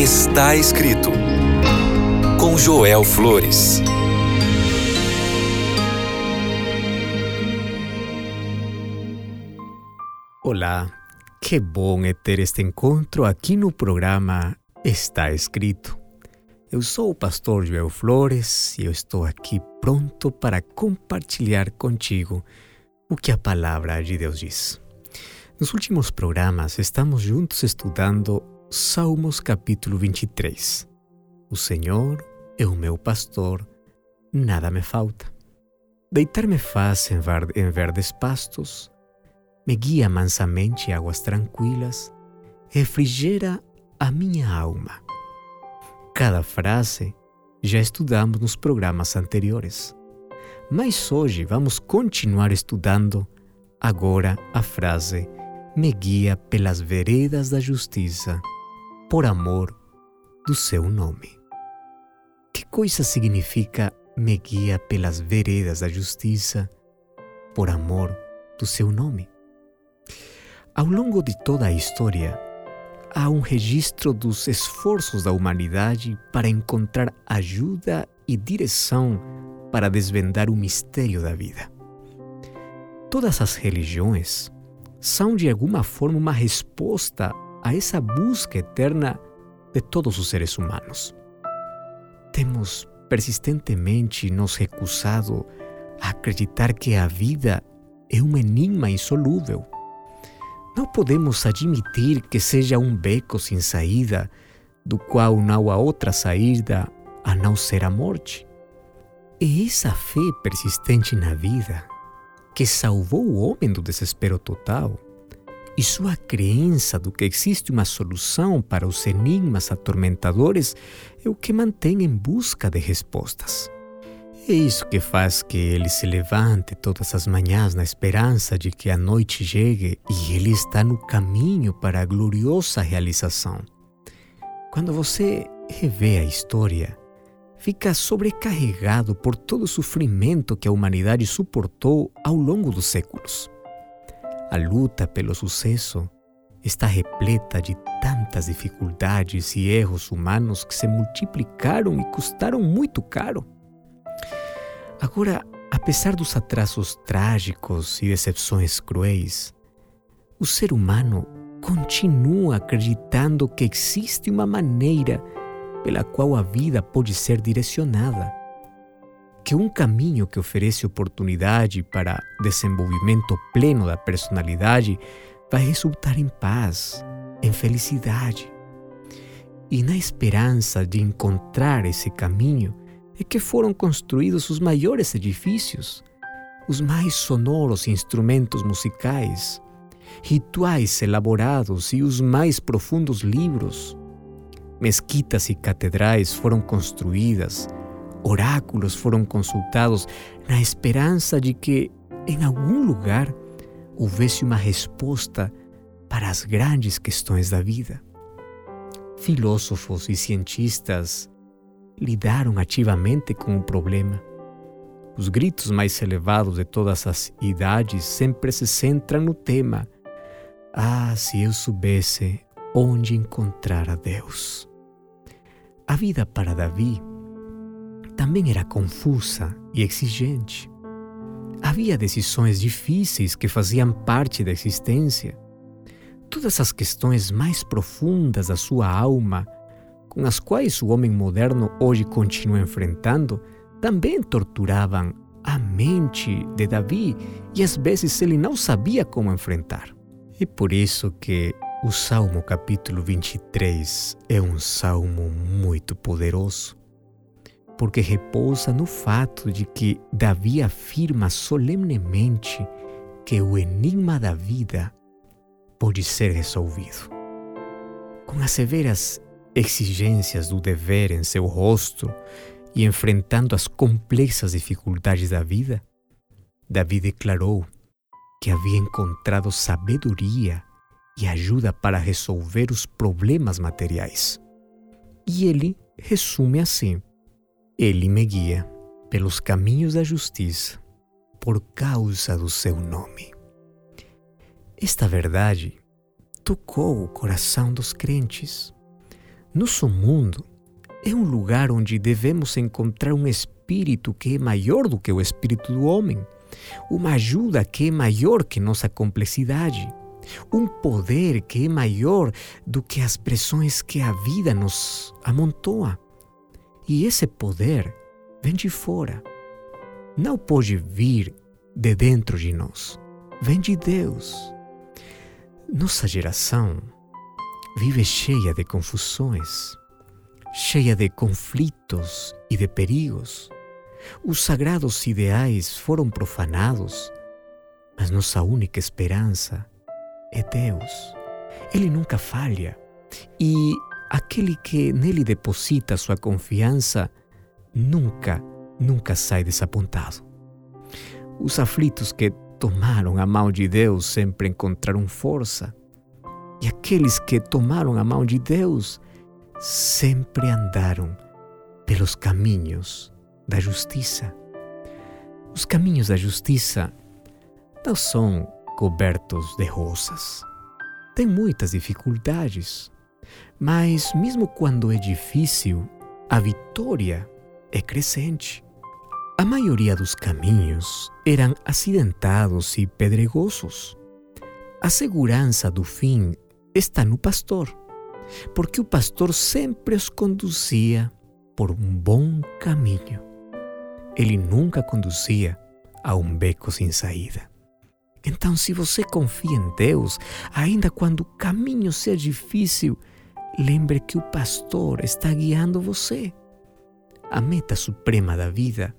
Está escrito com Joel Flores. Olá, que bom é ter este encontro aqui no programa Está Escrito. Eu sou o pastor Joel Flores e eu estou aqui pronto para compartilhar contigo o que a palavra de Deus diz. Nos últimos programas estamos juntos estudando Salmos capítulo 23. O Senhor é o meu pastor, nada me falta. Deitar-me faz em verdes pastos, me guia mansamente águas tranquilas, refrigera a minha alma. Cada frase já estudamos nos programas anteriores, mas hoje vamos continuar estudando agora a frase me guia pelas veredas da justiça, por amor do seu nome. Que coisa significa me guia pelas veredas da justiça, por amor do seu nome? Ao longo de toda a história, há um registro dos esforços da humanidade para encontrar ajuda e direção para desvendar o mistério da vida. Todas as religiões são de alguma forma uma resposta a essa busca eterna de todos os seres humanos. Temos persistentemente nos recusado a acreditar que a vida é um enigma insolúvel. Não podemos admitir que seja um beco sem saída, do qual não há outra saída a não ser a morte. É essa fé persistente na vida que salvou o homem do desespero total e sua crença do que existe uma solução para os enigmas atormentadores é o que mantém em busca de respostas. É isso que faz que ele se levante todas as manhãs na esperança de que a noite chegue e ele está no caminho para a gloriosa realização. Quando você revê a história, fica sobrecarregado por todo o sofrimento que a humanidade suportou ao longo dos séculos. A luta pelo sucesso está repleta de tantas dificuldades e erros humanos que se multiplicaram e custaram muito caro. Agora, apesar dos atrasos trágicos e decepções cruéis, o ser humano continua acreditando que existe uma maneira pela qual a vida pode ser direcionada. Que um caminho que oferece oportunidade para desenvolvimento pleno da personalidade vai resultar em paz, em felicidade. E na esperança de encontrar esse caminho é que foram construídos os maiores edifícios, os mais sonoros instrumentos musicais, rituais elaborados e os mais profundos livros Mesquitas e catedrais foram construídas, oráculos foram consultados na esperança de que, em algum lugar, houvesse uma resposta para as grandes questões da vida. Filósofos e cientistas lidaram ativamente com o problema. Os gritos mais elevados de todas as idades sempre se centram no tema: Ah, se eu soubesse onde encontrar a Deus. A vida para Davi também era confusa e exigente. Havia decisões difíceis que faziam parte da existência. Todas as questões mais profundas da sua alma, com as quais o homem moderno hoje continua enfrentando, também torturavam a mente de Davi e às vezes ele não sabia como enfrentar. E por isso que o Salmo capítulo 23 é um salmo muito poderoso, porque repousa no fato de que Davi afirma solenemente que o enigma da vida pode ser resolvido. Com as severas exigências do dever em seu rosto e enfrentando as complexas dificuldades da vida, Davi declarou que havia encontrado sabedoria e ajuda para resolver os problemas materiais. E ele resume assim: Ele me guia pelos caminhos da justiça por causa do seu nome. Esta verdade tocou o coração dos crentes. Nosso mundo é um lugar onde devemos encontrar um espírito que é maior do que o espírito do homem, uma ajuda que é maior que nossa complexidade, um poder que é maior do que as pressões que a vida nos amontoa. E esse poder vem de fora. Não pode vir de dentro de nós. Vem de Deus. Nossa geração vive cheia de confusões, cheia de conflitos e de perigos. Os sagrados ideais foram profanados, mas nossa única esperança é Deus. Ele nunca falha e aquele que nele deposita sua confiança nunca, nunca sai desapontado. Os aflitos que tomaram a mão de Deus sempre encontraram força e aqueles que tomaram a mão de Deus sempre andaram pelos caminhos da justiça. Os caminhos da justiça não são cobertos de rosas. Tem muitas dificuldades, mas mesmo quando é difícil, a vitória é crescente. A maioria dos caminhos eram acidentados e pedregosos. A segurança do fim está no pastor, porque o pastor sempre os conduzia por um bom caminho. Ele nunca conduzia a um beco sem saída. Então, se você confia em Deus, ainda quando o caminho seja difícil, lembre que o pastor está guiando você. A meta suprema da vida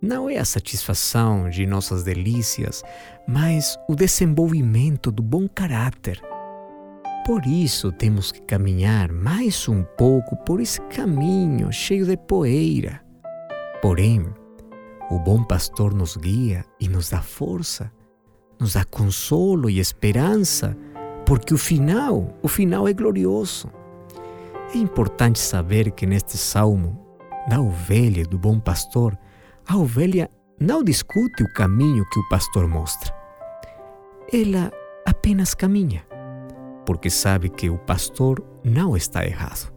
não é a satisfação de nossas delícias, mas o desenvolvimento do bom caráter por isso temos que caminhar mais um pouco por esse caminho cheio de poeira. Porém, o bom pastor nos guia e nos dá força, nos dá consolo e esperança, porque o final, o final é glorioso. É importante saber que neste salmo, da ovelha do bom pastor, a ovelha não discute o caminho que o pastor mostra. Ela apenas caminha porque sabe que o pastor não está errado.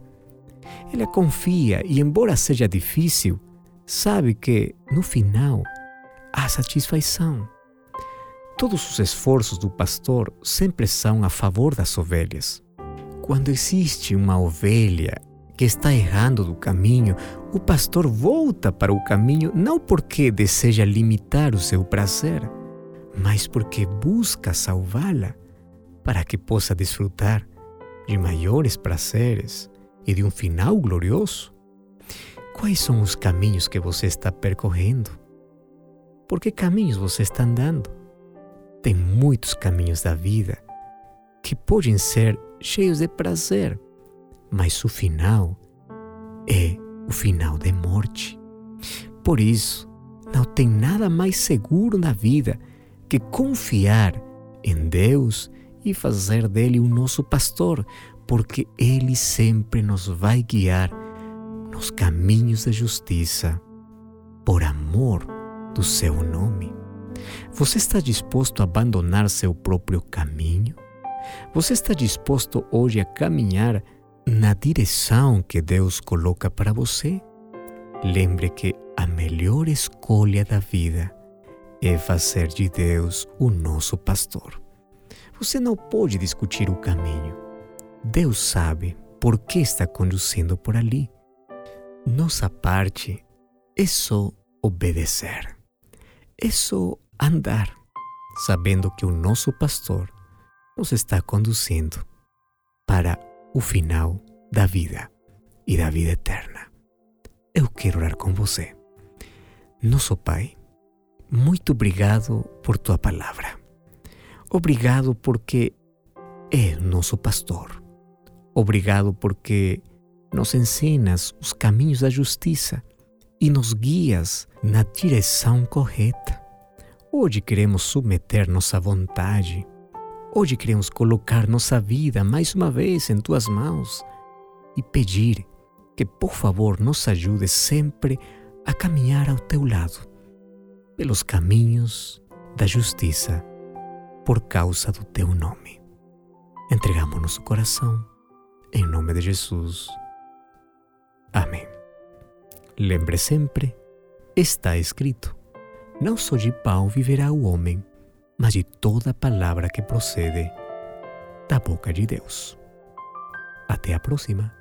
Ela confia e, embora seja difícil, sabe que, no final, há satisfação. Todos os esforços do pastor sempre são a favor das ovelhas. Quando existe uma ovelha que está errando do caminho, o pastor volta para o caminho não porque deseja limitar o seu prazer, mas porque busca salvá-la para que possa desfrutar de maiores prazeres e de um final glorioso? Quais são os caminhos que você está percorrendo? Por que caminhos você está andando? Tem muitos caminhos da vida que podem ser cheios de prazer, mas o final é o final de morte. Por isso, não tem nada mais seguro na vida que confiar em Deus e fazer dele o nosso pastor, porque ele sempre nos vai guiar nos caminhos da justiça, por amor do seu nome. Você está disposto a abandonar seu próprio caminho? Você está disposto hoje a caminhar na direção que Deus coloca para você? Lembre que a melhor escolha da vida é fazer de Deus o nosso pastor. Você não pode discutir o caminho. Deus sabe por que está conduzindo por ali. Nossa parte é só obedecer. É só andar, sabendo que o nosso pastor nos está conduzindo para o final da vida e da vida eterna. Eu quero orar com você. Nosso Pai, muito obrigado por tua palavra. Obrigado porque é nosso pastor. Obrigado porque nos ensinas os caminhos da justiça e nos guias na direção correta. Hoje queremos submeter nossa vontade. Hoje queremos colocar nossa vida mais uma vez em tuas mãos e pedir que, por favor, nos ajude sempre a caminhar ao teu lado, pelos caminhos da justiça por causa do teu nome. Entregamos nosso coração em nome de Jesus. Amém. Lembre sempre, está escrito: não só de pão viverá o homem, mas de toda palavra que procede da boca de Deus. Até a próxima.